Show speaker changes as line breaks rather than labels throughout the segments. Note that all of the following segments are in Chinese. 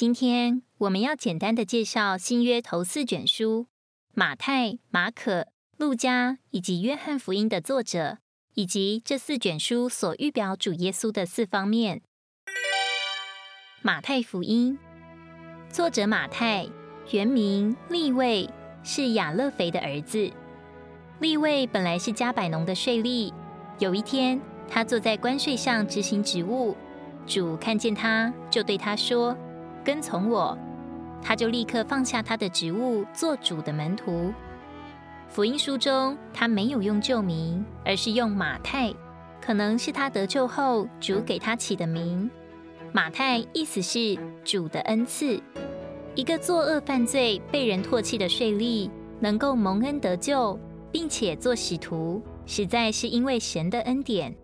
今天我们要简单的介绍新约头四卷书：马太、马可、路加以及约翰福音的作者，以及这四卷书所预表主耶稣的四方面。马太福音作者马太，原名利位，是亚勒腓的儿子。利位本来是加百农的税吏，有一天他坐在关税上执行职务，主看见他，就对他说。跟从我，他就立刻放下他的职务，做主的门徒。福音书中，他没有用旧名，而是用马太，可能是他得救后主给他起的名。马太意思是主的恩赐。一个作恶犯罪、被人唾弃的税吏，能够蒙恩得救，并且做使徒，实在是因为神的恩典。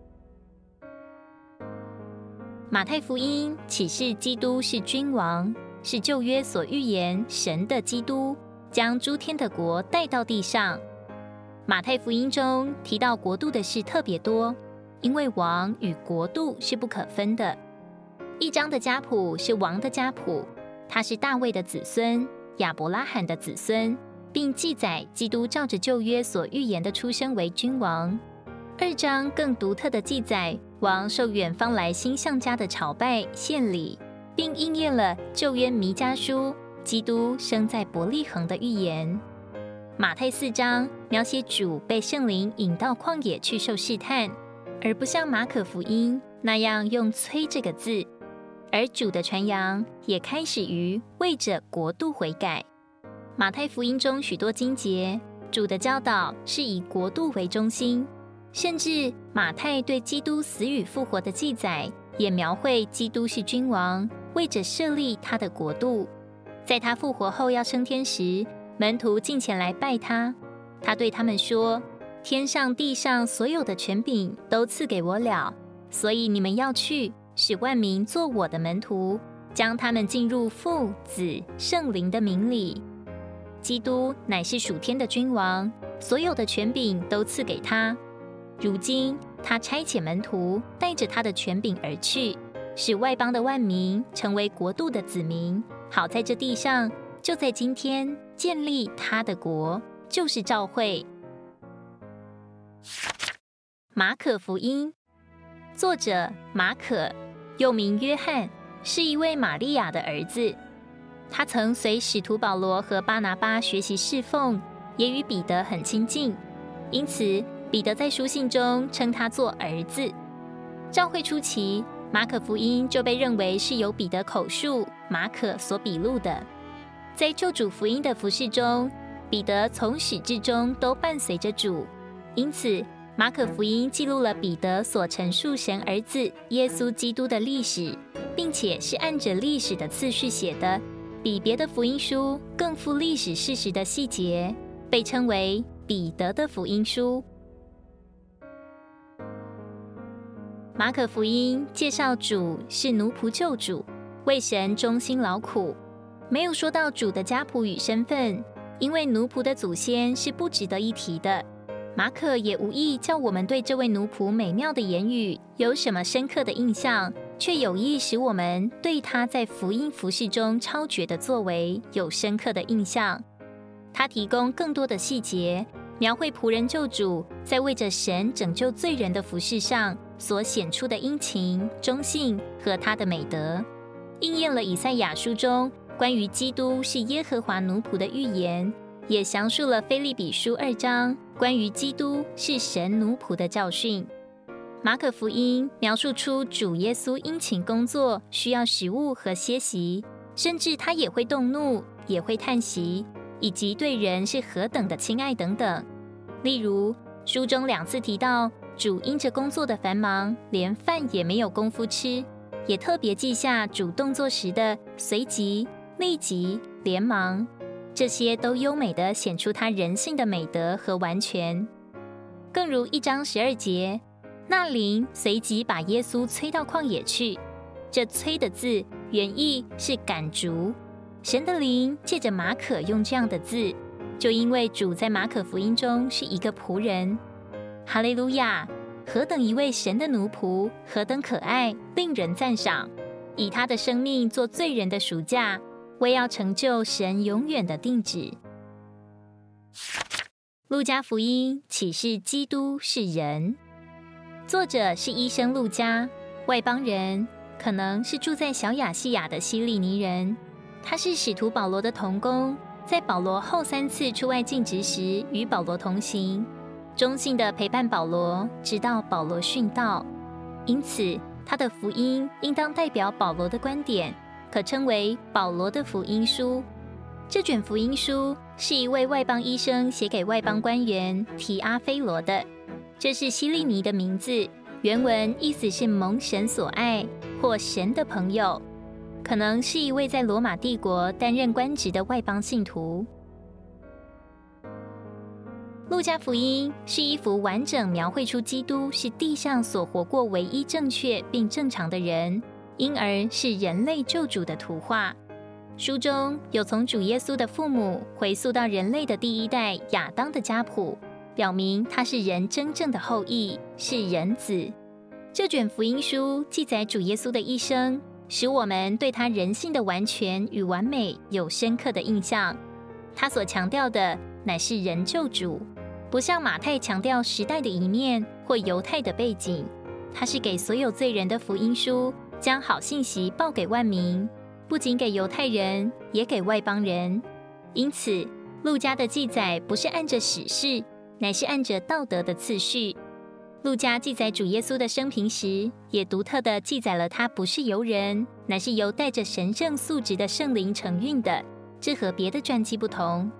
马太福音启示基督是君王，是旧约所预言神的基督将诸天的国带到地上。马太福音中提到国度的事特别多，因为王与国度是不可分的。一章的家谱是王的家谱，他是大卫的子孙，亚伯拉罕的子孙，并记载基督照着旧约所预言的出生为君王。二章更独特的记载。王受远方来星象家的朝拜献礼，并应验了旧约弥迦书基督生在伯利恒的预言。马太四章描写主被圣灵引到旷野去受试探，而不像马可福音那样用“催”这个字。而主的传扬也开始于为着国度悔改。马太福音中许多经节，主的教导是以国度为中心。甚至马太对基督死与复活的记载，也描绘基督是君王，为着设立他的国度。在他复活后要升天时，门徒进前来拜他。他对他们说：“天上地上所有的权柄都赐给我了，所以你们要去，使万民做我的门徒，将他们进入父、子、圣灵的名里。基督乃是属天的君王，所有的权柄都赐给他。”如今，他差遣门徒带着他的权柄而去，使外邦的万民成为国度的子民，好在这地上，就在今天建立他的国，就是教会。马可福音作者马可，又名约翰，是一位玛利亚的儿子。他曾随使徒保罗和巴拿巴学习侍奉，也与彼得很亲近，因此。彼得在书信中称他做儿子。教会初期，马可福音就被认为是由彼得口述、马可所笔录的。在救主福音的服饰中，彼得从始至终都伴随着主，因此马可福音记录了彼得所陈述神儿子耶稣基督的历史，并且是按着历史的次序写的，比别的福音书更富历史事实的细节，被称为彼得的福音书。马可福音介绍主是奴仆救主，为神忠心劳苦，没有说到主的家谱与身份，因为奴仆的祖先是不值得一提的。马可也无意叫我们对这位奴仆美妙的言语有什么深刻的印象，却有意使我们对他在福音服饰中超绝的作为有深刻的印象。他提供更多的细节，描绘仆人救主在为着神拯救罪人的服饰上。所显出的殷勤、忠信和他的美德，应验了以赛亚书中关于基督是耶和华奴仆的预言，也详述了菲利比书二章关于基督是神奴仆的教训。马可福音描述出主耶稣殷勤工作，需要食物和歇息，甚至他也会动怒，也会叹息，以及对人是何等的亲爱等等。例如书中两次提到。主因着工作的繁忙，连饭也没有功夫吃，也特别记下主动作时的随即、立即、连忙，这些都优美的显出他人性的美德和完全。更如一章十二节，那灵随即把耶稣催到旷野去。这“催”的字原意是赶逐。神的灵借着马可用这样的字，就因为主在马可福音中是一个仆人。哈利路亚！何等一位神的奴仆，何等可爱，令人赞赏。以他的生命做罪人的赎价，为要成就神永远的定旨。路加福音启示基督是人，作者是医生路加，外邦人，可能是住在小亚细亚的西利尼人。他是使徒保罗的同工，在保罗后三次出外尽职时与保罗同行，忠心的陪伴保罗，直到保罗殉道。因此，他的福音应当代表保罗的观点，可称为保罗的福音书。这卷福音书是一位外邦医生写给外邦官员提阿菲罗的，这是希利尼的名字，原文意思是蒙神所爱或神的朋友。可能是一位在罗马帝国担任官职的外邦信徒。路加福音是一幅完整描绘出基督是地上所活过唯一正确并正常的人，因而是人类救主的图画。书中有从主耶稣的父母回溯到人类的第一代亚当的家谱，表明他是人真正的后裔，是人子。这卷福音书记载主耶稣的一生。使我们对他人性的完全与完美有深刻的印象。他所强调的乃是人救主，不像马太强调时代的一面或犹太的背景。他是给所有罪人的福音书，将好信息报给万民，不仅给犹太人，也给外邦人。因此，路加的记载不是按着史事，乃是按着道德的次序。路加记载主耶稣的生平时，也独特的记载了他不是由人，乃是由带着神圣素质的圣灵承运的。这和别的传记不同。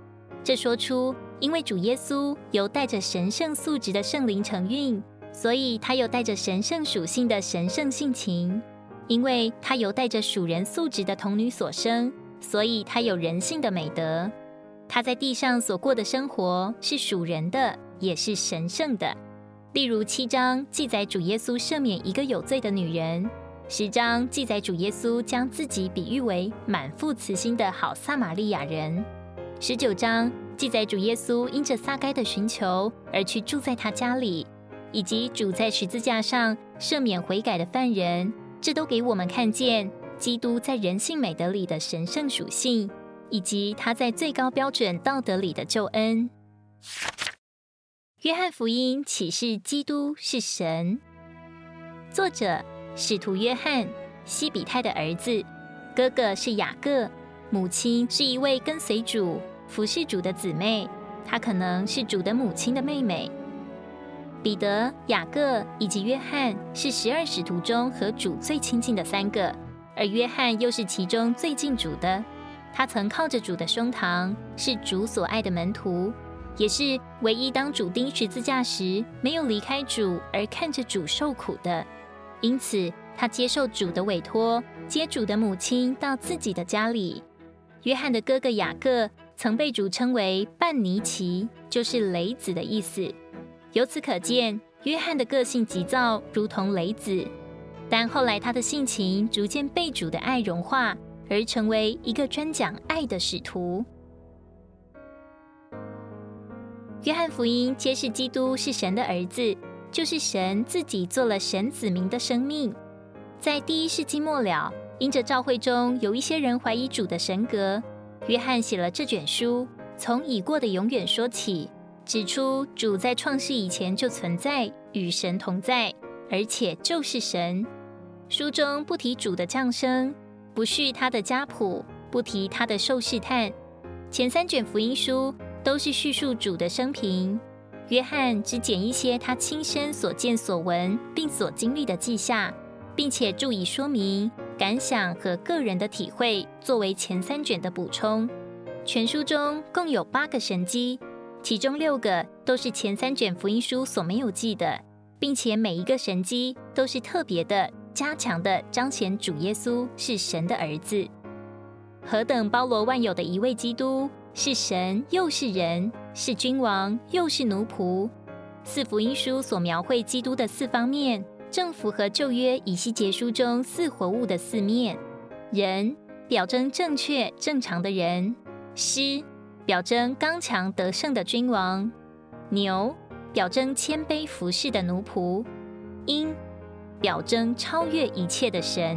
这说出，因为主耶稣由带着神圣素质的圣灵承运，所以他有带着神圣属性的神圣性情；因为他由带着属人素质的童女所生，所以他有人性的美德。他在地上所过的生活是属人的，也是神圣的。例如七章记载主耶稣赦免一个有罪的女人，十章记载主耶稣将自己比喻为满腹慈心的好撒玛利亚人，十九章记载主耶稣因着撒该的寻求而去住在他家里，以及主在十字架上赦免悔改的犯人，这都给我们看见基督在人性美德里的神圣属性，以及他在最高标准道德里的救恩。约翰福音启示基督是神。作者使徒约翰，西比泰的儿子，哥哥是雅各，母亲是一位跟随主、服侍主的姊妹，她可能是主的母亲的妹妹。彼得、雅各以及约翰是十二使徒中和主最亲近的三个，而约翰又是其中最近主的。他曾靠着主的胸膛，是主所爱的门徒。也是唯一当主钉十字架时没有离开主而看着主受苦的，因此他接受主的委托，接主的母亲到自己的家里。约翰的哥哥雅各曾被主称为半尼奇，就是雷子的意思。由此可见，约翰的个性急躁，如同雷子。但后来他的性情逐渐被主的爱融化，而成为一个专讲爱的使徒。约翰福音揭示基督是神的儿子，就是神自己做了神子民的生命。在第一世纪末了，因着教会中有一些人怀疑主的神格，约翰写了这卷书，从已过的永远说起，指出主在创世以前就存在，与神同在，而且就是神。书中不提主的降生，不叙他的家谱，不提他的受试探。前三卷福音书。都是叙述主的生平，约翰只捡一些他亲身所见所闻并所经历的记下，并且注以说明、感想和个人的体会，作为前三卷的补充。全书中共有八个神迹，其中六个都是前三卷福音书所没有记的，并且每一个神迹都是特别的、加强的彰显主耶稣是神的儿子，何等包罗万有的一位基督！是神又是人，是君王又是奴仆。四福音书所描绘基督的四方面，正符合旧约以西结书中四活物的四面：人表征正确正常的人；狮表征刚强得胜的君王；牛表征谦卑服侍的奴仆；鹰表征超越一切的神。